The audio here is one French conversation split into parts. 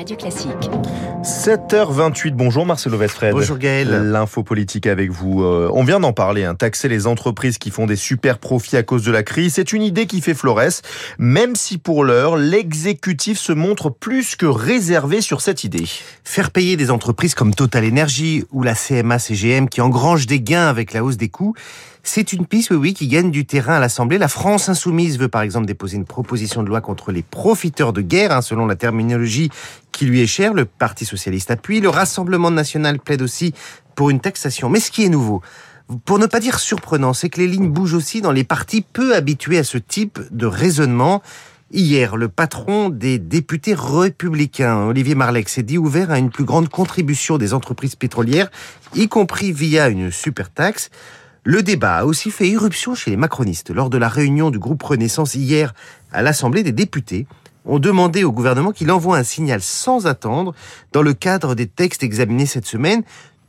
Radio Classique. 7h28, bonjour Marcelo Westfred. Bonjour Gaël. L'info politique avec vous. Euh, on vient d'en parler, hein. taxer les entreprises qui font des super profits à cause de la crise, c'est une idée qui fait florès, même si pour l'heure, l'exécutif se montre plus que réservé sur cette idée. Faire payer des entreprises comme Total Energy ou la CMA-CGM qui engrangent des gains avec la hausse des coûts, c'est une piste, oui, oui, qui gagne du terrain à l'Assemblée. La France insoumise veut par exemple déposer une proposition de loi contre les profiteurs de guerre, hein, selon la terminologie qui lui est chère. Le Parti socialiste appuie. Le Rassemblement national plaide aussi pour une taxation. Mais ce qui est nouveau, pour ne pas dire surprenant, c'est que les lignes bougent aussi dans les partis peu habitués à ce type de raisonnement. Hier, le patron des députés républicains, Olivier Marleix, s'est dit ouvert à une plus grande contribution des entreprises pétrolières, y compris via une super taxe. Le débat a aussi fait irruption chez les macronistes. Lors de la réunion du groupe Renaissance hier à l'Assemblée des députés, on demandait au gouvernement qu'il envoie un signal sans attendre dans le cadre des textes examinés cette semaine.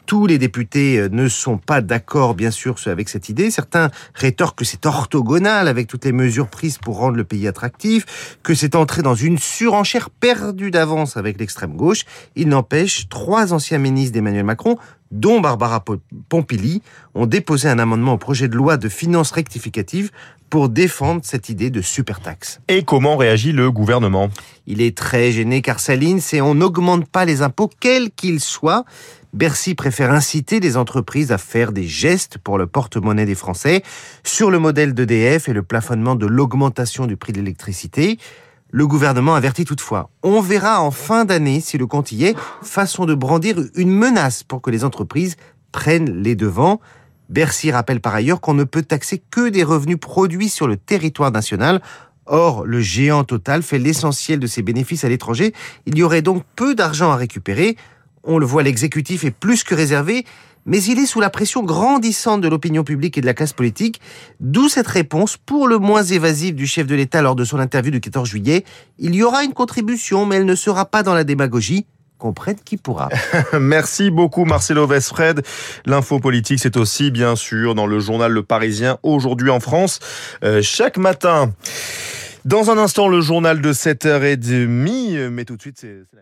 Tous les députés euh, ne sont pas d'accord, bien sûr, avec cette idée. Certains rétorquent que c'est orthogonal avec toutes les mesures prises pour rendre le pays attractif, que c'est entré dans une surenchère perdue d'avance avec l'extrême gauche. Il n'empêche, trois anciens ministres d'Emmanuel Macron dont Barbara Pompili, ont déposé un amendement au projet de loi de finances rectificative pour défendre cette idée de super taxe. Et comment réagit le gouvernement? Il est très gêné car sa ligne, c'est on n'augmente pas les impôts quels qu'ils soient. Bercy préfère inciter les entreprises à faire des gestes pour le porte-monnaie des Français sur le modèle d'EDF et le plafonnement de l'augmentation du prix de l'électricité. Le gouvernement avertit toutefois. On verra en fin d'année si le compte y est, façon de brandir une menace pour que les entreprises prennent les devants. Bercy rappelle par ailleurs qu'on ne peut taxer que des revenus produits sur le territoire national. Or, le géant total fait l'essentiel de ses bénéfices à l'étranger. Il y aurait donc peu d'argent à récupérer. On le voit, l'exécutif est plus que réservé mais il est sous la pression grandissante de l'opinion publique et de la classe politique, d'où cette réponse pour le moins évasive du chef de l'État lors de son interview du 14 juillet. Il y aura une contribution, mais elle ne sera pas dans la démagogie. Comprenne qui pourra. Merci beaucoup Marcelo Vesfred. L'info politique, c'est aussi bien sûr dans le journal Le Parisien aujourd'hui en France, euh, chaque matin. Dans un instant, le journal de 7h30, mais tout de suite, c'est la